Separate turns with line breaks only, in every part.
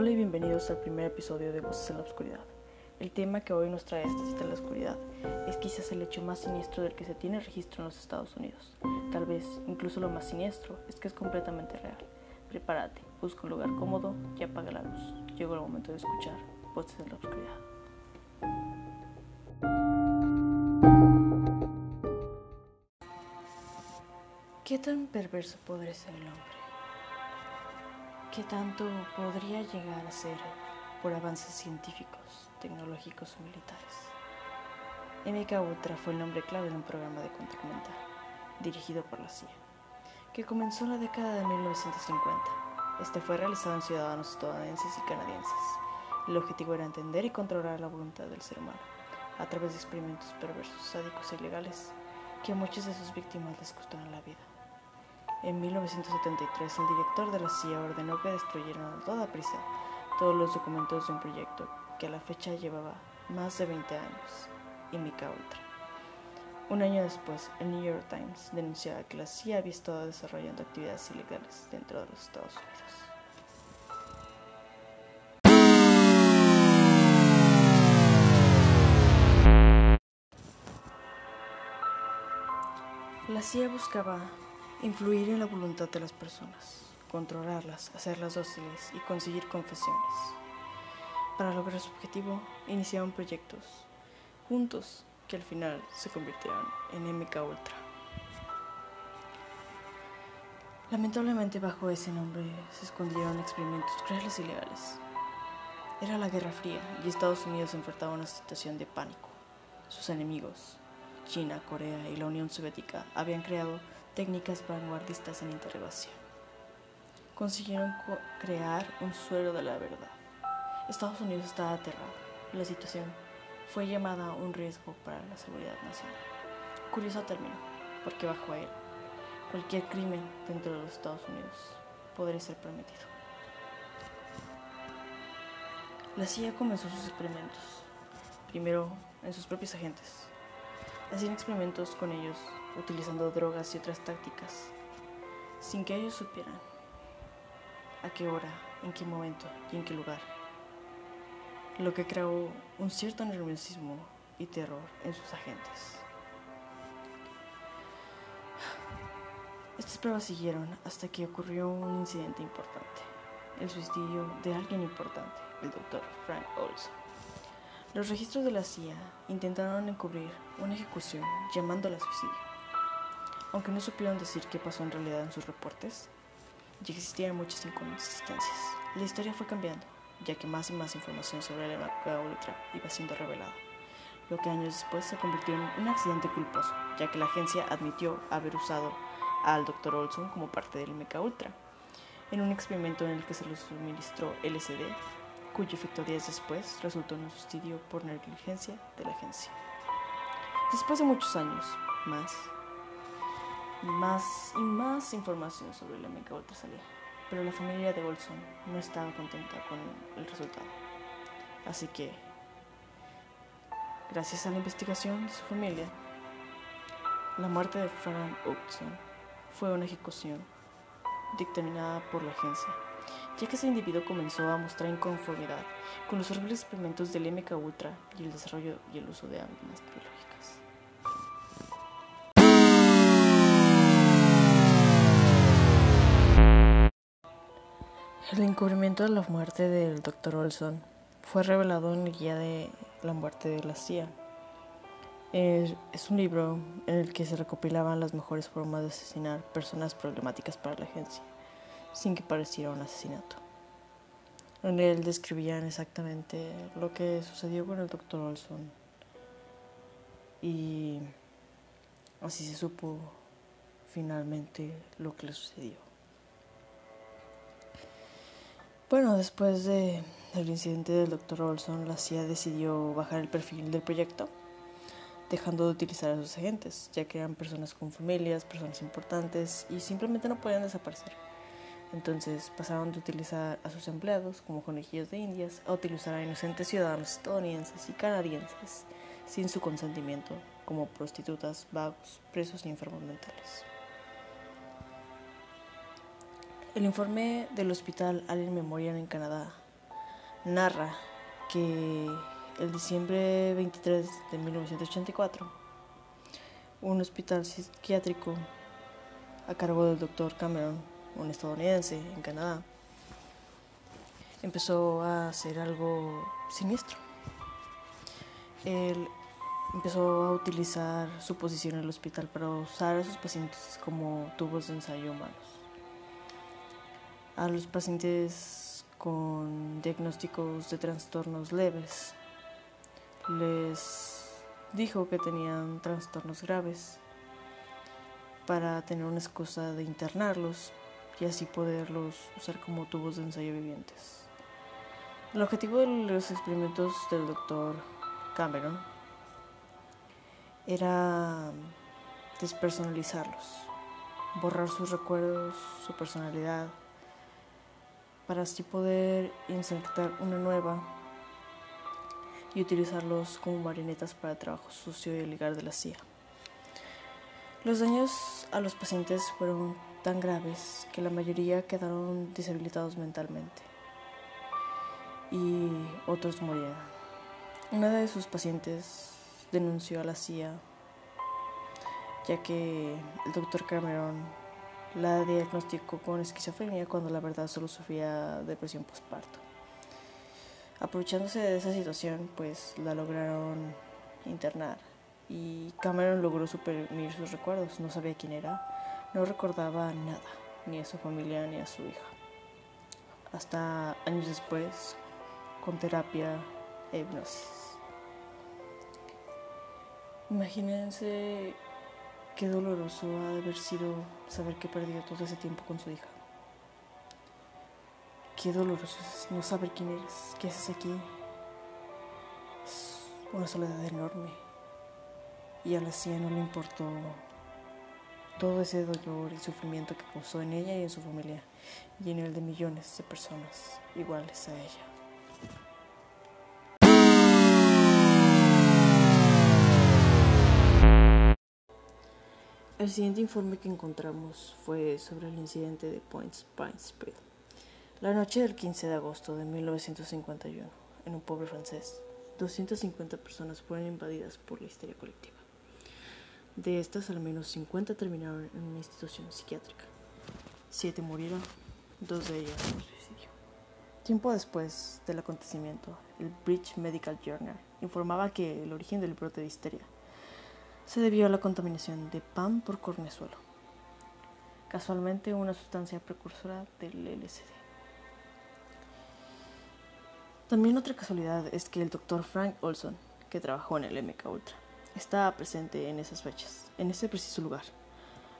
Hola y bienvenidos al primer episodio de Voces en la Oscuridad. El tema que hoy nos trae esta cita en la oscuridad es quizás el hecho más siniestro del que se tiene registro en los Estados Unidos. Tal vez incluso lo más siniestro es que es completamente real. Prepárate, busca un lugar cómodo y apaga la luz. Llegó el momento de escuchar Voces en la Oscuridad. ¿Qué tan perverso podría ser el hombre? ¿Qué tanto podría llegar a ser por avances científicos, tecnológicos o militares? MK Ultra fue el nombre clave de un programa de control mental dirigido por la CIA, que comenzó en la década de 1950. Este fue realizado en ciudadanos estadounidenses y canadienses. El objetivo era entender y controlar la voluntad del ser humano a través de experimentos perversos, sádicos e ilegales que a muchas de sus víctimas les costaron la vida. En 1973, el director de la CIA ordenó que destruyeran a toda prisa todos los documentos de un proyecto que a la fecha llevaba más de 20 años, y Ultra. Un año después, el New York Times denunciaba que la CIA había estado desarrollando actividades ilegales dentro de los Estados Unidos. La CIA buscaba influir en la voluntad de las personas, controlarlas, hacerlas dóciles y conseguir confesiones. Para lograr su objetivo, iniciaron proyectos juntos que al final se convirtieron en MK Ultra. Lamentablemente bajo ese nombre se escondieron experimentos crueles y legales. Era la Guerra Fría y Estados Unidos enfrentaba una situación de pánico. Sus enemigos, China, Corea y la Unión Soviética, habían creado técnicas vanguardistas en interrogación. Consiguieron crear un suelo de la verdad. Estados Unidos estaba aterrado. La situación fue llamada un riesgo para la seguridad nacional. Curioso término, porque bajo él, cualquier crimen dentro de los Estados Unidos podría ser permitido. La CIA comenzó sus experimentos, primero en sus propios agentes. Hacían experimentos con ellos utilizando drogas y otras tácticas, sin que ellos supieran a qué hora, en qué momento y en qué lugar, lo que creó un cierto nerviosismo y terror en sus agentes. Estas pruebas siguieron hasta que ocurrió un incidente importante, el suicidio de alguien importante, el doctor Frank Olson. Los registros de la CIA intentaron encubrir una ejecución llamándola suicidio aunque no supieron decir qué pasó en realidad en sus reportes, ya existían muchas inconsistencias. La historia fue cambiando, ya que más y más información sobre el MK Ultra iba siendo revelada, lo que años después se convirtió en un accidente culposo, ya que la agencia admitió haber usado al Dr. Olson como parte del MK Ultra, en un experimento en el que se le suministró LSD, cuyo efecto días después resultó en un suicidio por negligencia de la agencia. Después de muchos años más, más y más información sobre MK Ultra salía, pero la familia de Olson no estaba contenta con el resultado. Así que, gracias a la investigación de su familia, la muerte de Frank Olson fue una ejecución dictaminada por la agencia, ya que ese individuo comenzó a mostrar inconformidad con los horribles experimentos del MK Ultra y el desarrollo y el uso de armas biológicas. El encubrimiento de la muerte del Dr. Olson fue revelado en el guía de la muerte de la CIA. Es un libro en el que se recopilaban las mejores formas de asesinar personas problemáticas para la agencia, sin que pareciera un asesinato. En él describían exactamente lo que sucedió con el Dr. Olson y así se supo finalmente lo que le sucedió. Bueno, después de, del incidente del Dr. Olson, la CIA decidió bajar el perfil del proyecto, dejando de utilizar a sus agentes, ya que eran personas con familias, personas importantes y simplemente no podían desaparecer. Entonces pasaron de utilizar a sus empleados como conejillos de indias a utilizar a inocentes ciudadanos estadounidenses y canadienses sin su consentimiento, como prostitutas, vagos, presos y enfermos mentales. El informe del Hospital Allen Memorial en Canadá narra que el diciembre 23 de 1984, un hospital psiquiátrico a cargo del doctor Cameron, un estadounidense en Canadá, empezó a hacer algo siniestro. Él empezó a utilizar su posición en el hospital para usar a sus pacientes como tubos de ensayo humanos. A los pacientes con diagnósticos de trastornos leves les dijo que tenían trastornos graves para tener una excusa de internarlos y así poderlos usar como tubos de ensayo vivientes. El objetivo de los experimentos del doctor Cameron era despersonalizarlos, borrar sus recuerdos, su personalidad, para así poder insertar una nueva y utilizarlos como marionetas para el trabajo sucio y ilegal de la CIA. Los daños a los pacientes fueron tan graves que la mayoría quedaron deshabilitados mentalmente y otros murieron. Una de sus pacientes denunció a la CIA ya que el doctor Cameron la diagnosticó con esquizofrenia cuando la verdad solo sufría depresión postparto. Aprovechándose de esa situación, pues la lograron internar y Cameron logró suprimir sus recuerdos. No sabía quién era, no recordaba nada, ni a su familia ni a su hija. Hasta años después, con terapia e hipnosis. Imagínense Qué doloroso ha de haber sido saber que perdió todo ese tiempo con su hija. Qué doloroso es no saber quién eres, qué haces aquí. Es una soledad enorme. Y a la CIA no le importó todo ese dolor y sufrimiento que causó en ella y en su familia y en el de millones de personas iguales a ella. El siguiente informe que encontramos fue sobre el incidente de Point Spring La noche del 15 de agosto de 1951, en un pueblo francés, 250 personas fueron invadidas por la histeria colectiva. De estas, al menos 50 terminaron en una institución psiquiátrica. Siete murieron, dos de ellas por suicidio. Tiempo después del acontecimiento, el British Medical Journal informaba que el origen del brote de histeria se debió a la contaminación de pan por cornezuelo, casualmente una sustancia precursora del LSD. También otra casualidad es que el doctor Frank Olson, que trabajó en el MK Ultra, estaba presente en esas fechas, en ese preciso lugar,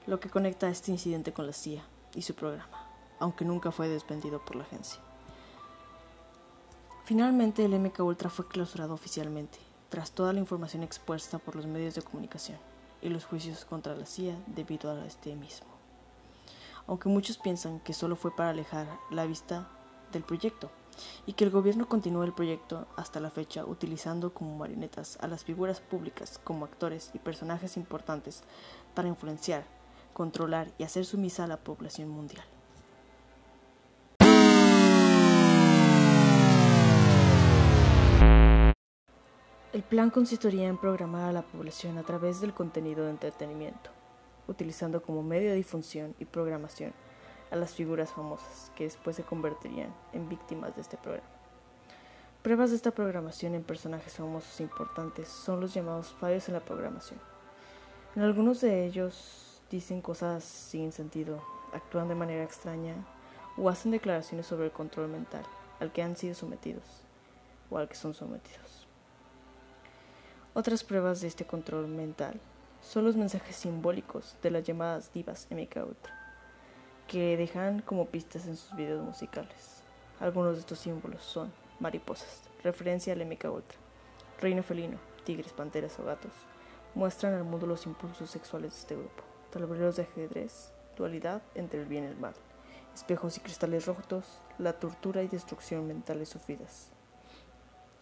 lo que conecta este incidente con la CIA y su programa, aunque nunca fue desvendido por la agencia. Finalmente el MK Ultra fue clausurado oficialmente tras toda la información expuesta por los medios de comunicación y los juicios contra la CIA debido a este mismo. Aunque muchos piensan que solo fue para alejar la vista del proyecto y que el gobierno continuó el proyecto hasta la fecha utilizando como marionetas a las figuras públicas como actores y personajes importantes para influenciar, controlar y hacer sumisa a la población mundial. El plan consistiría en programar a la población a través del contenido de entretenimiento, utilizando como medio de difusión y programación a las figuras famosas que después se convertirían en víctimas de este programa. Pruebas de esta programación en personajes famosos importantes son los llamados fallos en la programación. En algunos de ellos dicen cosas sin sentido, actúan de manera extraña o hacen declaraciones sobre el control mental al que han sido sometidos o al que son sometidos. Otras pruebas de este control mental son los mensajes simbólicos de las llamadas divas MK Ultra, que dejan como pistas en sus videos musicales. Algunos de estos símbolos son mariposas, referencia al MK Ultra, reino felino, tigres, panteras o gatos, muestran al mundo los impulsos sexuales de este grupo, tableros de ajedrez, dualidad entre el bien y el mal, espejos y cristales rotos, la tortura y destrucción mentales sufridas,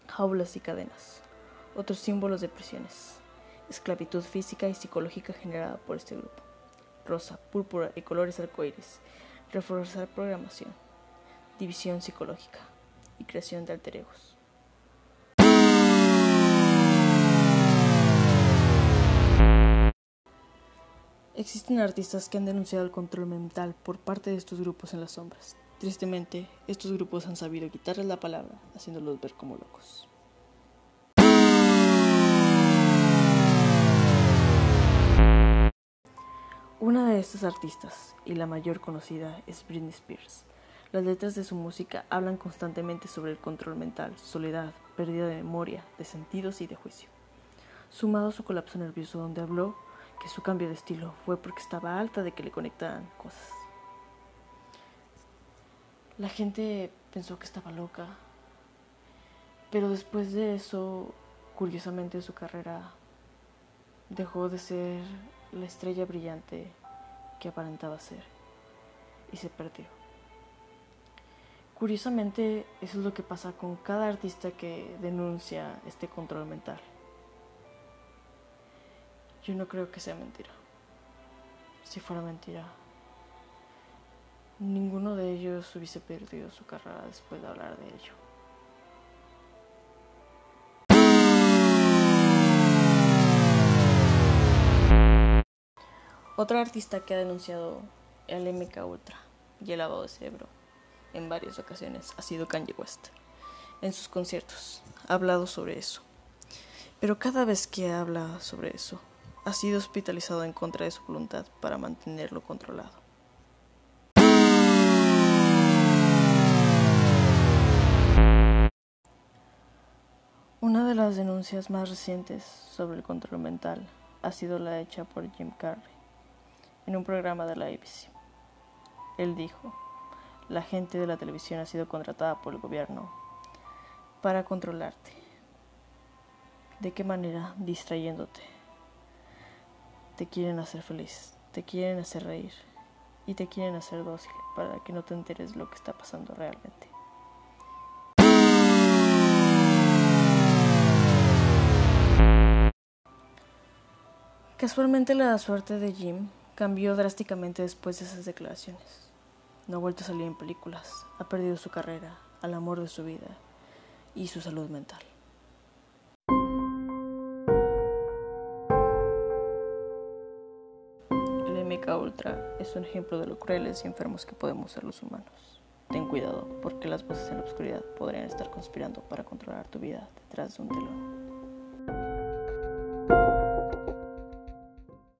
jaulas y cadenas, otros símbolos de prisiones, esclavitud física y psicológica generada por este grupo, rosa, púrpura y colores arcoíris, reforzar programación, división psicológica, y creación de alter egos. Existen artistas que han denunciado el control mental por parte de estos grupos en las sombras. Tristemente, estos grupos han sabido quitarles la palabra, haciéndolos ver como locos. Una de estas artistas, y la mayor conocida, es Britney Spears. Las letras de su música hablan constantemente sobre el control mental, soledad, pérdida de memoria, de sentidos y de juicio. Sumado a su colapso nervioso donde habló que su cambio de estilo fue porque estaba alta de que le conectaran cosas. La gente pensó que estaba loca, pero después de eso, curiosamente su carrera dejó de ser la estrella brillante que aparentaba ser y se perdió. Curiosamente, eso es lo que pasa con cada artista que denuncia este control mental. Yo no creo que sea mentira. Si fuera mentira, ninguno de ellos hubiese perdido su carrera después de hablar de ello. Otro artista que ha denunciado el MK Ultra y el lavado de cerebro en varias ocasiones ha sido Kanye West. En sus conciertos ha hablado sobre eso. Pero cada vez que habla sobre eso, ha sido hospitalizado en contra de su voluntad para mantenerlo controlado. Una de las denuncias más recientes sobre el control mental ha sido la hecha por Jim Carrey en un programa de la ABC. Él dijo, la gente de la televisión ha sido contratada por el gobierno para controlarte. ¿De qué manera? Distrayéndote te quieren hacer feliz, te quieren hacer reír y te quieren hacer dócil para que no te enteres lo que está pasando realmente. Casualmente la suerte de Jim cambió drásticamente después de esas declaraciones. No ha vuelto a salir en películas, ha perdido su carrera, al amor de su vida y su salud mental. Ultra es un ejemplo de lo crueles y enfermos que podemos ser los humanos. Ten cuidado, porque las voces en la oscuridad podrían estar conspirando para controlar tu vida detrás de un telón.